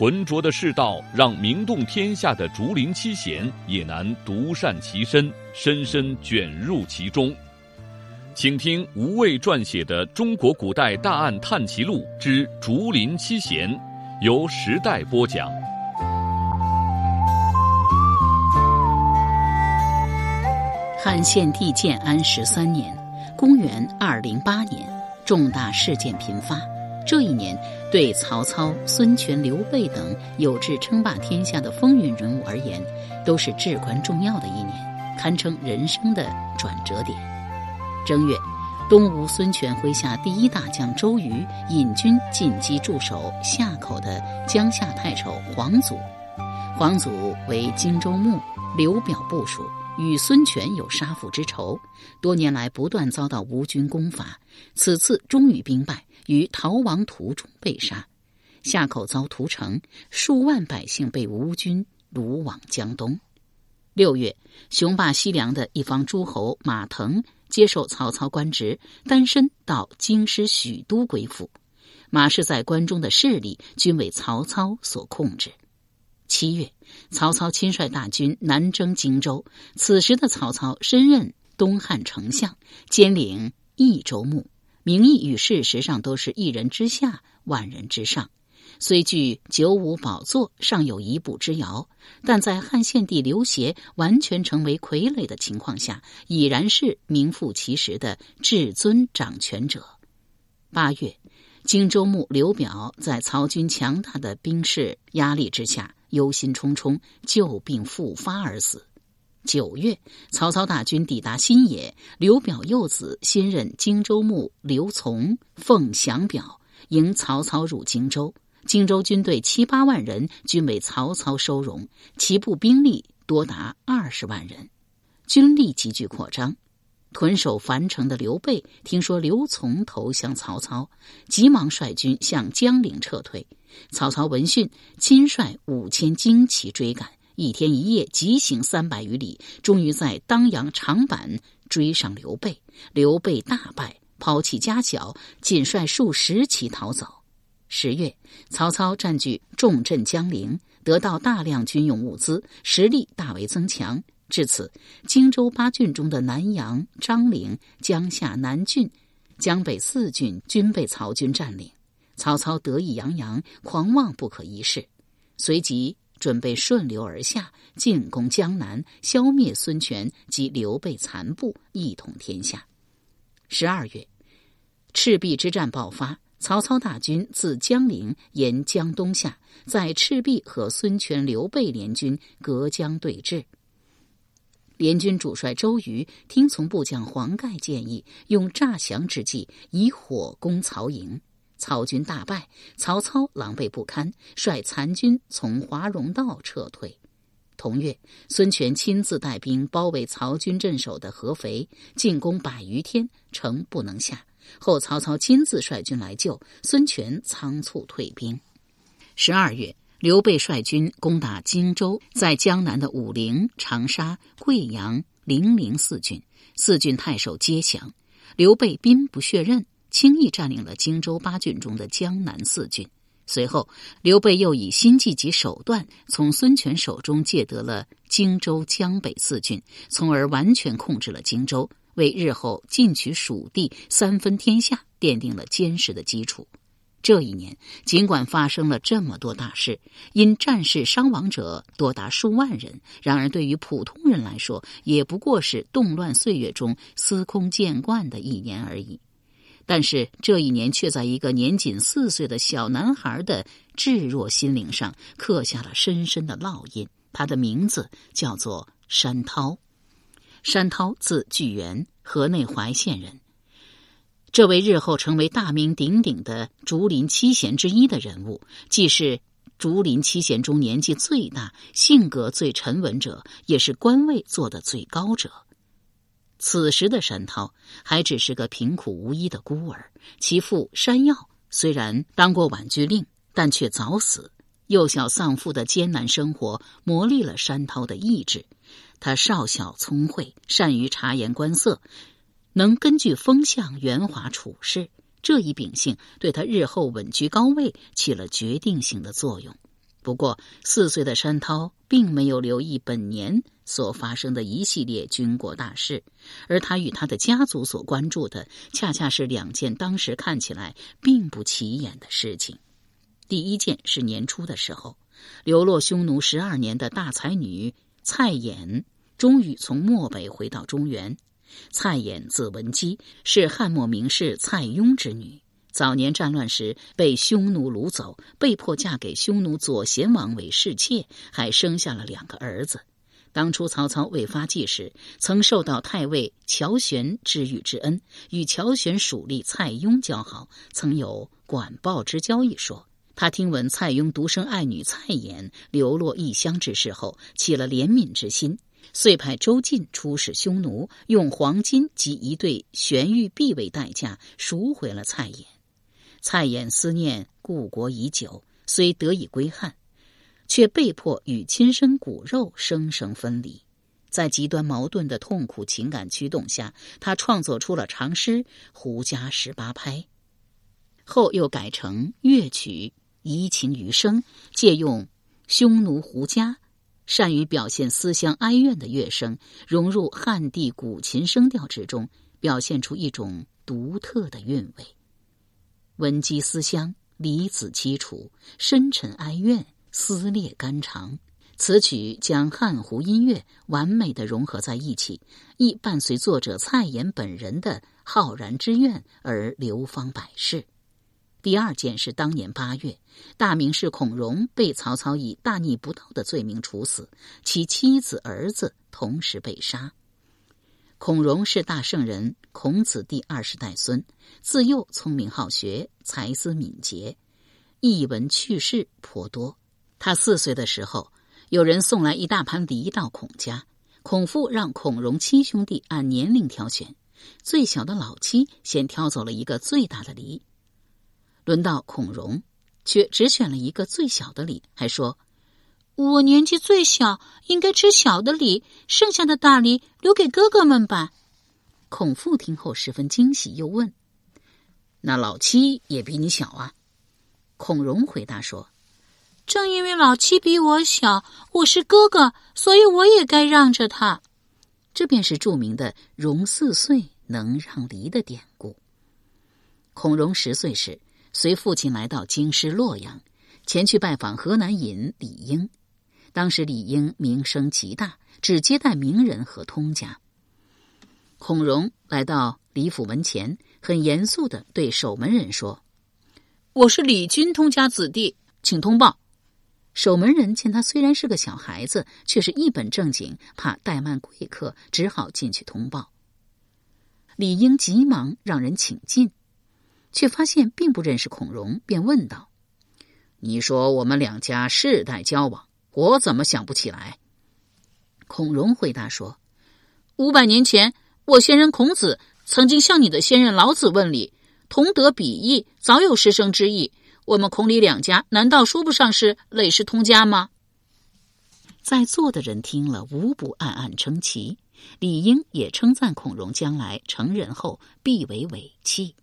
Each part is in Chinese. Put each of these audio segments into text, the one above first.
浑浊的世道，让名动天下的竹林七贤也难独善其身，深深卷入其中。请听吴畏撰写的《中国古代大案探奇录之竹林七贤》，由时代播讲。汉献帝建安十三年，公元二零八年，重大事件频发。这一年，对曹操、孙权、刘备等有志称霸天下的风云人物而言，都是至关重要的一年，堪称人生的转折点。正月，东吴孙权麾下第一大将周瑜引军进击驻守夏口的江夏太守黄祖。黄祖为荆州牧，刘表部属，与孙权有杀父之仇，多年来不断遭到吴军攻伐，此次终于兵败。于逃亡途中被杀，夏口遭屠城，数万百姓被吴军掳往江东。六月，雄霸西凉的一方诸侯马腾接受曹操官职，单身到京师许都归附。马氏在关中的势力均为曹操所控制。七月，曹操亲率大军南征荆州，此时的曹操身任东汉丞相，兼领益州牧。名义与事实上都是一人之下，万人之上。虽距九五宝座尚有一步之遥，但在汉献帝刘协完全成为傀儡的情况下，已然是名副其实的至尊掌权者。八月，荆州牧刘表在曹军强大的兵势压力之下，忧心忡忡，旧病复发而死。九月，曹操大军抵达新野，刘表幼子新任荆州牧刘琮奉降表迎曹操入荆州。荆州军队七八万人，均为曹操收容，其部兵力多达二十万人，军力急剧扩张。屯守樊城的刘备听说刘琮投降曹操，急忙率军向江陵撤退。曹操闻讯，亲率五千精骑追赶。一天一夜急行三百余里，终于在当阳长坂追上刘备。刘备大败，抛弃家小，仅率数十骑逃走。十月，曹操占据重镇江陵，得到大量军用物资，实力大为增强。至此，荆州八郡中的南阳、张陵、江夏、南郡、江北四郡均被曹军占领。曹操得意洋洋，狂妄不可一世，随即。准备顺流而下，进攻江南，消灭孙权及刘备残部，一统天下。十二月，赤壁之战爆发，曹操大军自江陵沿江东下，在赤壁和孙权、刘备联军隔江对峙。联军主帅周瑜听从部将黄盖建议，用诈降之计，以火攻曹营。曹军大败，曹操狼狈不堪，率残军从华容道撤退。同月，孙权亲自带兵包围曹军镇守的合肥，进攻百余天，城不能下。后曹操亲自率军来救，孙权仓促退兵。十二月，刘备率军攻打荆州，在江南的武陵、长沙、贵阳、零陵四郡，四郡太守皆降。刘备兵不血刃。轻易占领了荆州八郡中的江南四郡。随后，刘备又以心计及手段，从孙权手中借得了荆州江北四郡，从而完全控制了荆州，为日后进取蜀地、三分天下奠定了坚实的基础。这一年，尽管发生了这么多大事，因战事伤亡者多达数万人，然而对于普通人来说，也不过是动乱岁月中司空见惯的一年而已。但是这一年却在一个年仅四岁的小男孩的稚弱心灵上刻下了深深的烙印。他的名字叫做山涛。山涛字巨源，河内怀县人。这位日后成为大名鼎鼎的竹林七贤之一的人物，既是竹林七贤中年纪最大、性格最沉稳者，也是官位做得最高者。此时的山涛还只是个贫苦无依的孤儿，其父山药虽然当过婉拒令，但却早死。幼小丧父的艰难生活磨砺了山涛的意志。他少小聪慧，善于察言观色，能根据风向圆滑处事。这一秉性对他日后稳居高位起了决定性的作用。不过，四岁的山涛并没有留意本年所发生的一系列军国大事，而他与他的家族所关注的，恰恰是两件当时看起来并不起眼的事情。第一件是年初的时候，流落匈奴十二年的大才女蔡琰，终于从漠北回到中原。蔡琰字文姬，是汉末名士蔡邕之女。早年战乱时被匈奴掳走，被迫嫁给匈奴左贤王为侍妾，还生下了两个儿子。当初曹操未发迹时，曾受到太尉乔玄知遇之恩，与乔玄属吏蔡邕交好，曾有管鲍之交一说。他听闻蔡邕独生爱女蔡琰流落异乡之事后，起了怜悯之心。遂派周进出使匈奴，用黄金及一对玄玉璧为代价赎回了蔡琰。蔡琰思念故国已久，虽得以归汉，却被迫与亲生骨肉生生分离。在极端矛盾的痛苦情感驱动下，他创作出了长诗《胡笳十八拍》，后又改成乐曲，移情余声，借用匈奴胡笳。善于表现思乡哀怨的乐声，融入汉地古琴声调之中，表现出一种独特的韵味。闻鸡思乡，离子凄楚，深沉哀怨，撕裂肝肠。此曲将汉胡音乐完美的融合在一起，亦伴随作者蔡琰本人的浩然之愿而流芳百世。第二件是当年八月，大名士孔融被曹操以大逆不道的罪名处死，其妻子儿子同时被杀。孔融是大圣人孔子第二十代孙，自幼聪明好学，才思敏捷，译文趣事颇多。他四岁的时候，有人送来一大盘梨到孔家，孔父让孔融七兄弟按年龄挑选，最小的老七先挑走了一个最大的梨。轮到孔融，却只选了一个最小的梨，还说：“我年纪最小，应该吃小的梨，剩下的大梨留给哥哥们吧。”孔父听后十分惊喜，又问：“那老七也比你小啊？”孔融回答说：“正因为老七比我小，我是哥哥，所以我也该让着他。”这便是著名的“融四岁能让梨”的典故。孔融十岁时。随父亲来到京师洛阳，前去拜访河南尹李英。当时李英名声极大，只接待名人和通家。孔融来到李府门前，很严肃的对守门人说：“我是李军通家子弟，请通报。”守门人见他虽然是个小孩子，却是一本正经，怕怠慢贵客，只好进去通报。李英急忙让人请进。却发现并不认识孔融，便问道：“你说我们两家世代交往，我怎么想不起来？”孔融回答说：“五百年前，我先人孔子曾经向你的先人老子问礼，同德比翼，早有师生之意。我们孔李两家难道说不上是累世通家吗？”在座的人听了，无不暗暗称奇。李英也称赞孔融将来成人后必为伟器。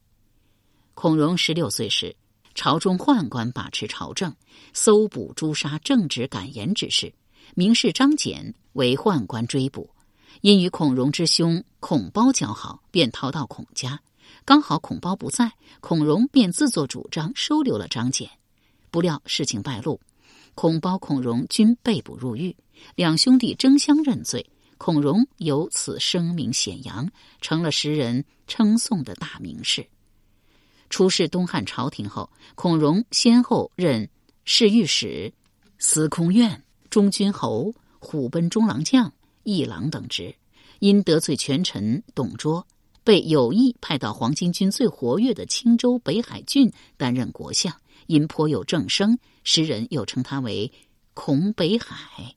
孔融十六岁时，朝中宦官把持朝政，搜捕诛杀正直敢言之士。名士张俭为宦官追捕，因与孔融之兄孔褒交好，便逃到孔家。刚好孔褒不在，孔融便自作主张收留了张俭。不料事情败露，孔褒、孔融均被捕入狱，两兄弟争相认罪。孔融由此声名显扬，成了时人称颂的大名士。出仕东汉朝廷后，孔融先后任侍御史、司空院、中军侯、虎贲中郎将、议郎等职。因得罪权臣董卓，被有意派到黄巾军最活跃的青州北海郡担任国相，因颇有政声，时人又称他为孔北海。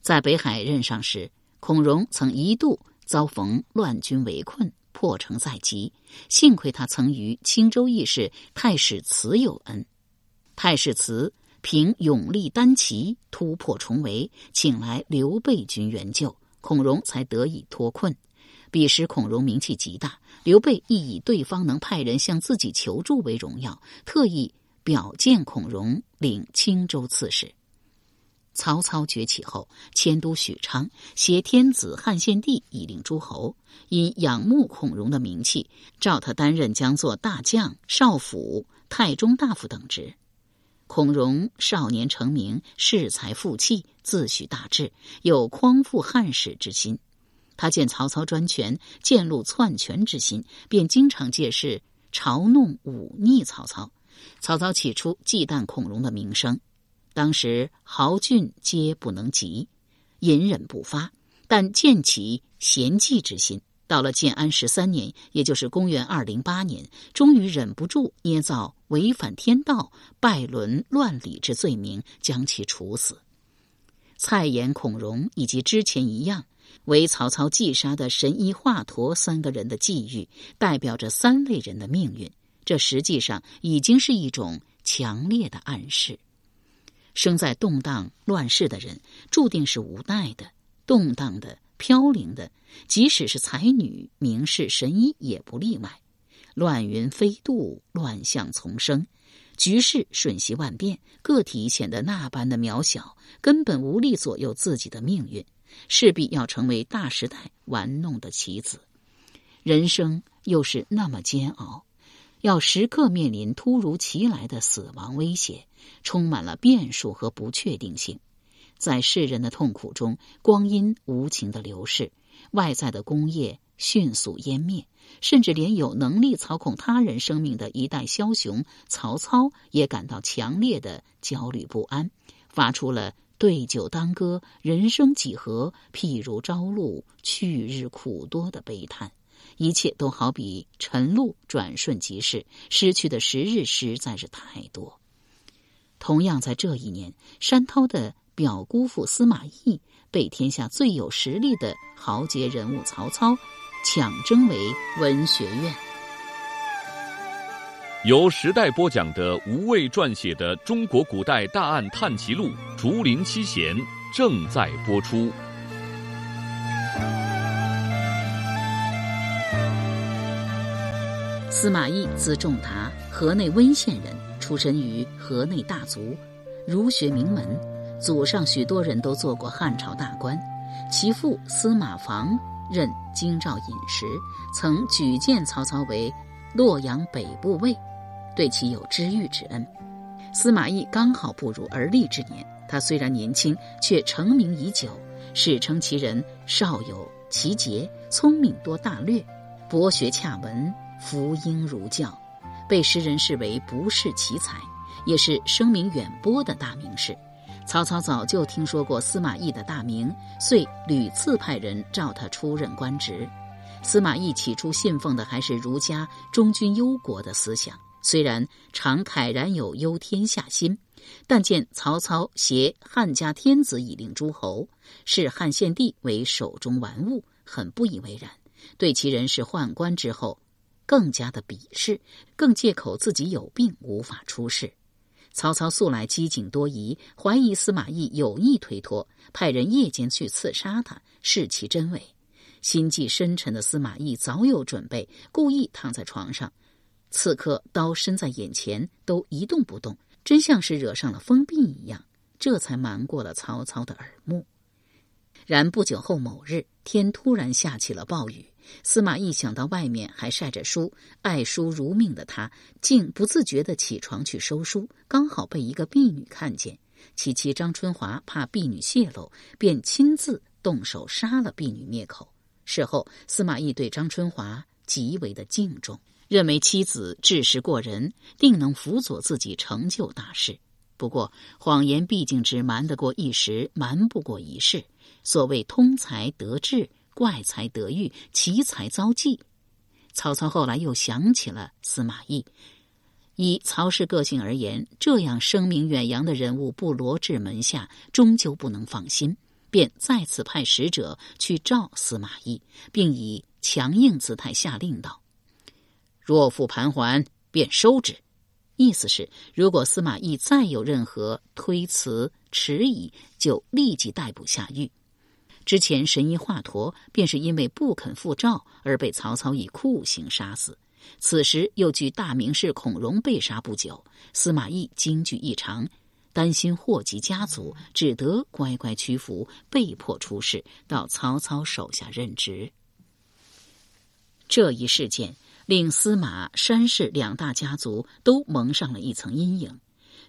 在北海任上时，孔融曾一度遭逢乱军围困，破城在即。幸亏他曾与青州义士太史慈有恩，太史慈凭勇力单骑突破重围，请来刘备军援救，孔融才得以脱困。彼时孔融名气极大，刘备亦以对方能派人向自己求助为荣耀，特意表荐孔融领青州刺史。曹操崛起后，迁都许昌，挟天子汉献帝以令诸侯。因仰慕孔融的名气，召他担任将作大将、少府、太中大夫等职。孔融少年成名，恃才负气，自诩大志，有匡复汉室之心。他见曹操专权，见露篡权之心，便经常借势嘲弄忤逆曹操。曹操起初忌惮孔融的名声，当时豪俊皆不能及，隐忍不发。但见其贤计之心，到了建安十三年，也就是公元二零八年，终于忍不住捏造违反天道、拜伦乱礼之罪名，将其处死。蔡琰、孔融以及之前一样。为曹操击杀的神医华佗三个人的际遇，代表着三类人的命运。这实际上已经是一种强烈的暗示。生在动荡乱世的人，注定是无奈的、动荡的、飘零的。即使是才女、名士、神医，也不例外。乱云飞渡，乱象丛生，局势瞬息万变，个体显得那般的渺小，根本无力左右自己的命运。势必要成为大时代玩弄的棋子，人生又是那么煎熬，要时刻面临突如其来的死亡威胁，充满了变数和不确定性。在世人的痛苦中，光阴无情的流逝，外在的工业迅速湮灭，甚至连有能力操控他人生命的一代枭雄曹操也感到强烈的焦虑不安，发出了。对酒当歌，人生几何？譬如朝露，去日苦多的悲叹。一切都好比晨露，转瞬即逝，失去的时日实在是太多。同样在这一年，山涛的表姑父司马懿被天下最有实力的豪杰人物曹操抢征为文学院。由时代播讲的吴畏撰写的《中国古代大案探奇录·竹林七贤》正在播出。司马懿字仲达，河内温县人，出身于河内大族，儒学名门，祖上许多人都做过汉朝大官。其父司马防任京兆尹时，曾举荐曹操为洛阳北部尉。对其有知遇之恩，司马懿刚好步入而立之年。他虽然年轻，却成名已久，史称其人少有奇节，聪明多大略，博学洽文，福音儒教，被诗人视为不世奇才，也是声名远播的大名士。曹操早就听说过司马懿的大名，遂屡次派人召他出任官职。司马懿起初信奉的还是儒家忠君忧国的思想。虽然常慨然有忧天下心，但见曹操挟汉家天子以令诸侯，视汉献帝为手中玩物，很不以为然。对其人事宦官之后，更加的鄙视，更借口自己有病无法出世。曹操素来机警多疑，怀疑司马懿有意推脱，派人夜间去刺杀他，视其真伪。心计深沉的司马懿早有准备，故意躺在床上。刺客刀伸在眼前，都一动不动，真像是惹上了疯病一样，这才瞒过了曹操的耳目。然不久后某日，天突然下起了暴雨。司马懿想到外面还晒着书，爱书如命的他，竟不自觉地起床去收书，刚好被一个婢女看见。其妻张春华怕婢女泄露，便亲自动手杀了婢女灭口。事后，司马懿对张春华极为的敬重。认为妻子智识过人，定能辅佐自己成就大事。不过，谎言毕竟只瞒得过一时，瞒不过一世。所谓通才得志，怪才得遇，奇才遭忌。曹操后来又想起了司马懿，以曹氏个性而言，这样声名远扬的人物不罗至门下，终究不能放心，便再次派使者去召司马懿，并以强硬姿态下令道：“若复盘桓，便收之。”意思是，如果司马懿再有任何推辞迟疑，就立即逮捕下狱。之前神医华佗便是因为不肯复诏而被曹操以酷刑杀死。此时又据大名士孔融被杀不久，司马懿惊惧异常，担心祸及家族，只得乖乖屈服，被迫出仕到曹操手下任职。这一事件令司马、山氏两大家族都蒙上了一层阴影，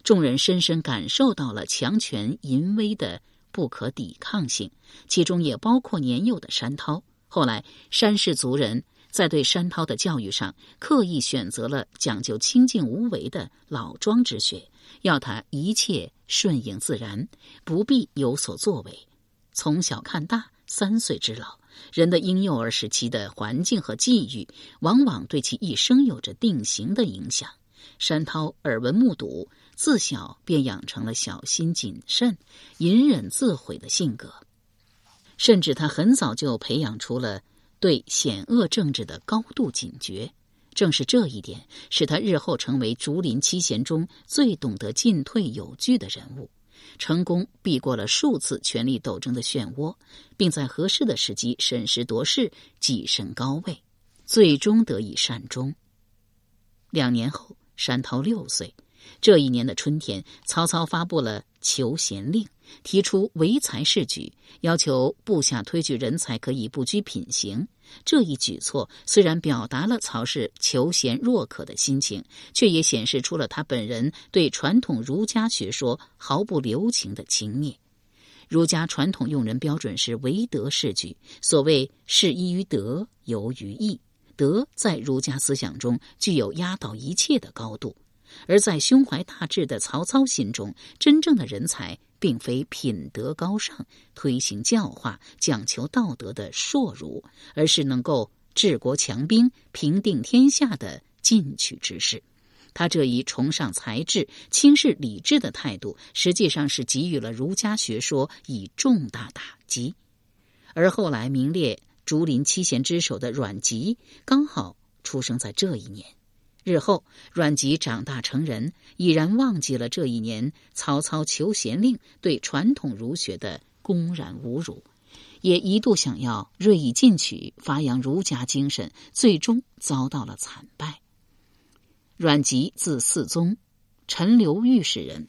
众人深深感受到了强权淫威的不可抵抗性，其中也包括年幼的山涛。后来，山氏族人。在对山涛的教育上，刻意选择了讲究清静无为的老庄之学，要他一切顺应自然，不必有所作为。从小看大，三岁之老，人的婴幼儿时期的环境和际遇，往往对其一生有着定型的影响。山涛耳闻目睹，自小便养成了小心谨慎、隐忍自毁的性格，甚至他很早就培养出了。对险恶政治的高度警觉，正是这一点使他日后成为竹林七贤中最懂得进退有据的人物，成功避过了数次权力斗争的漩涡，并在合适的时机审时度势，跻身高位，最终得以善终。两年后，山涛六岁。这一年的春天，曹操发布了求贤令，提出唯才是举，要求部下推举人才可以不拘品行。这一举措虽然表达了曹氏求贤若渴的心情，却也显示出了他本人对传统儒家学说毫不留情的轻蔑。儒家传统用人标准是唯德是举，所谓是依于德，由于义。德在儒家思想中具有压倒一切的高度。而在胸怀大志的曹操心中，真正的人才并非品德高尚、推行教化、讲求道德的硕儒，而是能够治国强兵、平定天下的进取之士。他这一崇尚才智、轻视礼智的态度，实际上是给予了儒家学说以重大打击。而后来名列竹林七贤之首的阮籍，刚好出生在这一年。日后，阮籍长大成人，已然忘记了这一年曹操求贤令对传统儒学的公然侮辱，也一度想要锐意进取，发扬儒家精神，最终遭到了惨败。阮籍字嗣宗，陈留御史人，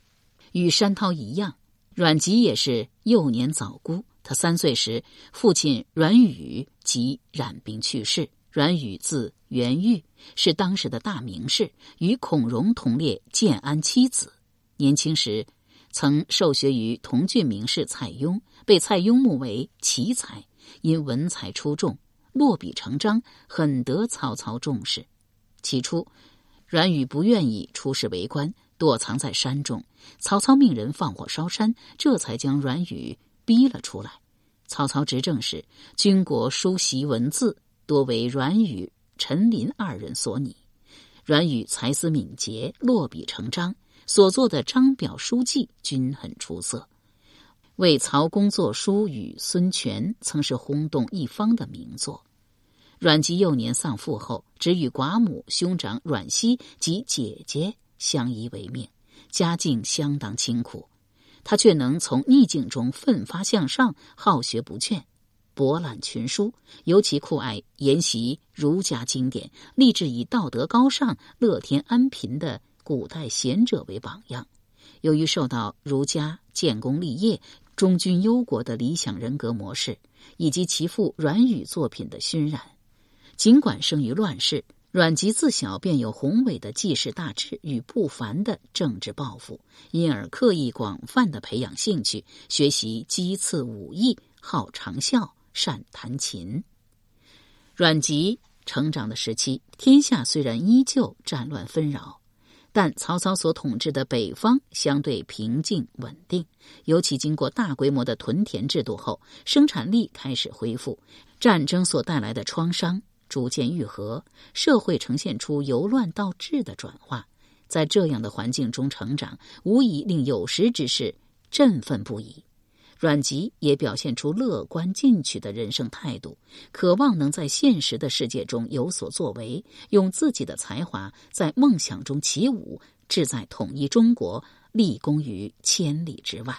与山涛一样，阮籍也是幼年早孤。他三岁时，父亲阮宇即染病去世。阮宇字元玉，是当时的大名士，与孔融同列建安七子。年轻时曾受学于同郡名士蔡邕，被蔡邕目为奇才，因文才出众，落笔成章，很得曹操重视。起初，阮宇不愿意出仕为官，躲藏在山中。曹操命人放火烧山，这才将阮宇逼了出来。曹操执政时，军国书习文字。多为阮宇、陈琳二人所拟。阮宇才思敏捷，落笔成章，所作的章表书记均很出色。为曹公作书与孙权，曾是轰动一方的名作。阮籍幼年丧父后，只与寡母、兄长阮熙及姐姐相依为命，家境相当清苦。他却能从逆境中奋发向上，好学不倦。博览群书，尤其酷爱研习儒家经典，立志以道德高尚、乐天安贫的古代贤者为榜样。由于受到儒家建功立业、忠君忧国的理想人格模式，以及其父阮宇作品的熏染，尽管生于乱世，阮籍自小便有宏伟的济世大志与不凡的政治抱负，因而刻意广泛的培养兴趣，学习击刺武艺，好长啸。善弹琴。阮籍成长的时期，天下虽然依旧战乱纷扰，但曹操所统治的北方相对平静稳定。尤其经过大规模的屯田制度后，生产力开始恢复，战争所带来的创伤逐渐愈合，社会呈现出由乱到治的转化。在这样的环境中成长，无疑令有识之士振奋不已。阮籍也表现出乐观进取的人生态度，渴望能在现实的世界中有所作为，用自己的才华在梦想中起舞，志在统一中国，立功于千里之外。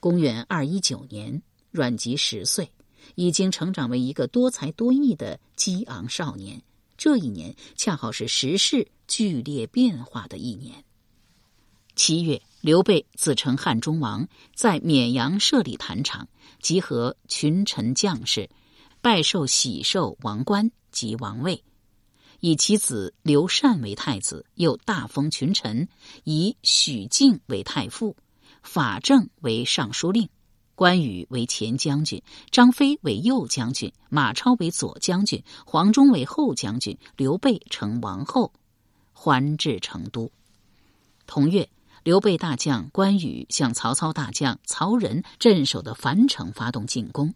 公元二一九年，阮籍十岁，已经成长为一个多才多艺的激昂少年。这一年恰好是时势剧烈变化的一年。七月。刘备自称汉中王，在绵阳设立坛场，集合群臣将士，拜受喜寿王冠及王位，以其子刘禅为太子，又大封群臣，以许靖为太傅，法正为尚书令，关羽为前将军，张飞为右将军，马超为左将军，黄忠为后将军，刘备成王后，还至成都。同月。刘备大将关羽向曹操大将曹仁镇守的樊城发动进攻。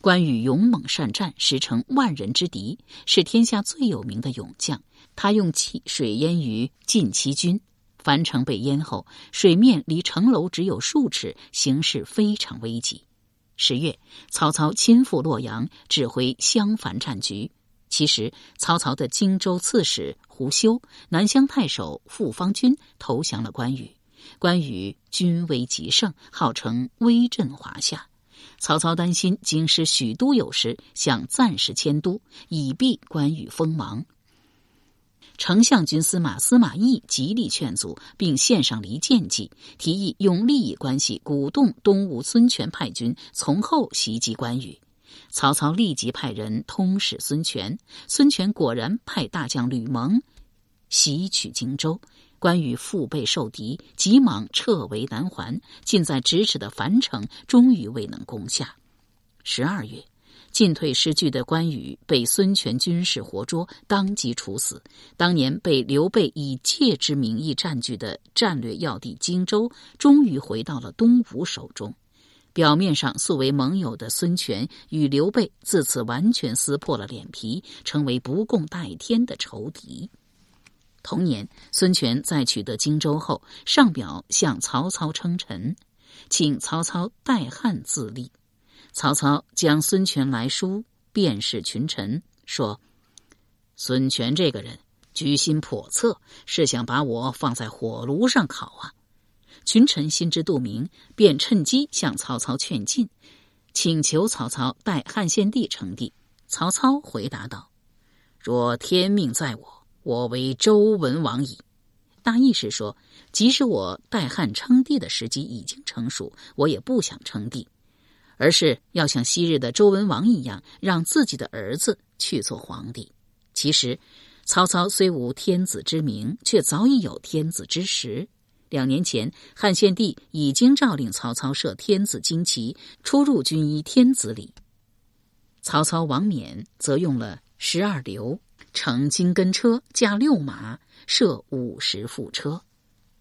关羽勇猛善战，实成万人之敌，是天下最有名的勇将。他用汽水淹于晋戚军，樊城被淹后，水面离城楼只有数尺，形势非常危急。十月，曹操亲赴洛阳，指挥襄樊战局。其实，曹操的荆州刺史胡修、南乡太守傅方军投降了关羽，关羽军威极盛，号称威震华夏。曹操担心京师许都有失，想暂时迁都，以避关羽锋芒。丞相军司马司马懿极力劝阻，并献上离间计，提议用利益关系鼓动东吴孙权派军从后袭击关羽。曹操立即派人通使孙权，孙权果然派大将吕蒙袭取荆州。关羽腹背受敌，急忙撤围南还。近在咫尺的樊城终于未能攻下。十二月，进退失据的关羽被孙权军士活捉，当即处死。当年被刘备以借之名义占据的战略要地荆州，终于回到了东吴手中。表面上素为盟友的孙权与刘备自此完全撕破了脸皮，成为不共戴天的仇敌。同年，孙权在取得荆州后，上表向曹操称臣，请曹操代汉自立。曹操将孙权来书便是群臣，说：“孙权这个人居心叵测，是想把我放在火炉上烤啊。”群臣心知肚明，便趁机向曹操劝进，请求曹操代汉献帝称帝。曹操回答道：“若天命在我，我为周文王矣。”大意是说，即使我代汉称帝的时机已经成熟，我也不想称帝，而是要像昔日的周文王一样，让自己的儿子去做皇帝。其实，曹操虽无天子之名，却早已有天子之实。两年前，汉献帝已经诏令曹操设天子旌旗，出入军衣天子礼。曹操王冕则用了十二流，乘金根车，驾六马，设五十副车。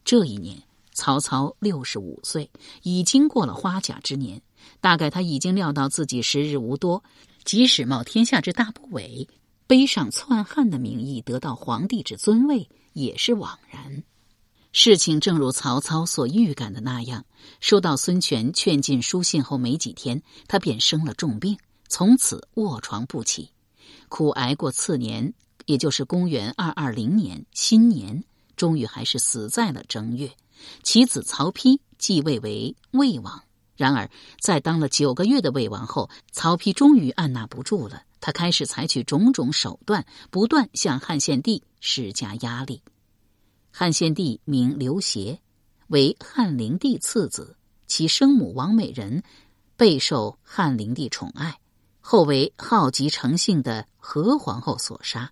这一年，曹操六十五岁，已经过了花甲之年。大概他已经料到自己时日无多，即使冒天下之大不韪，背上篡汉的名义得到皇帝之尊位，也是枉然。事情正如曹操所预感的那样，收到孙权劝进书信后没几天，他便生了重病，从此卧床不起。苦挨过次年，也就是公元二二零年新年，终于还是死在了正月。其子曹丕继位为魏王。然而，在当了九个月的魏王后，曹丕终于按捺不住了，他开始采取种种手段，不断向汉献帝施加压力。汉献帝名刘协，为汉灵帝次子，其生母王美人备受汉灵帝宠爱，后为好极成性的何皇后所杀。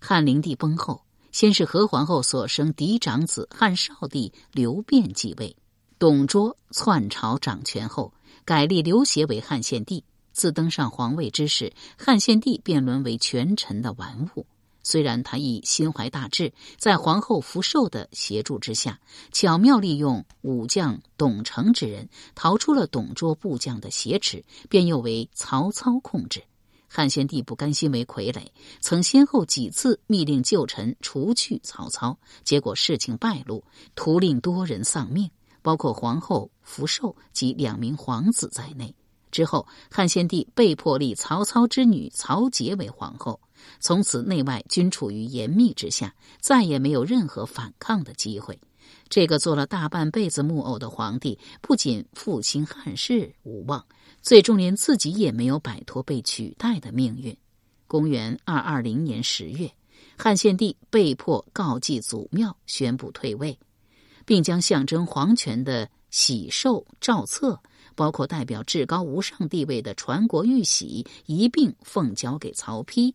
汉灵帝崩后，先是何皇后所生嫡长子汉少帝刘辩继位，董卓篡朝掌权后，改立刘协为汉献帝。自登上皇位之时，汉献帝便沦为权臣的玩物。虽然他亦心怀大志，在皇后福寿的协助之下，巧妙利用武将董承之人，逃出了董卓部将的挟持，便又为曹操控制。汉献帝不甘心为傀儡，曾先后几次密令旧臣除去曹操，结果事情败露，徒令多人丧命，包括皇后福寿及两名皇子在内。之后，汉献帝被迫立曹操之女曹节为皇后，从此内外均处于严密之下，再也没有任何反抗的机会。这个做了大半辈子木偶的皇帝，不仅复兴汉室无望，最终连自己也没有摆脱被取代的命运。公元二二零年十月，汉献帝被迫告祭祖庙，宣布退位，并将象征皇权的玺绶诏册，包括代表至高无上地位的传国玉玺，一并奉交给曹丕，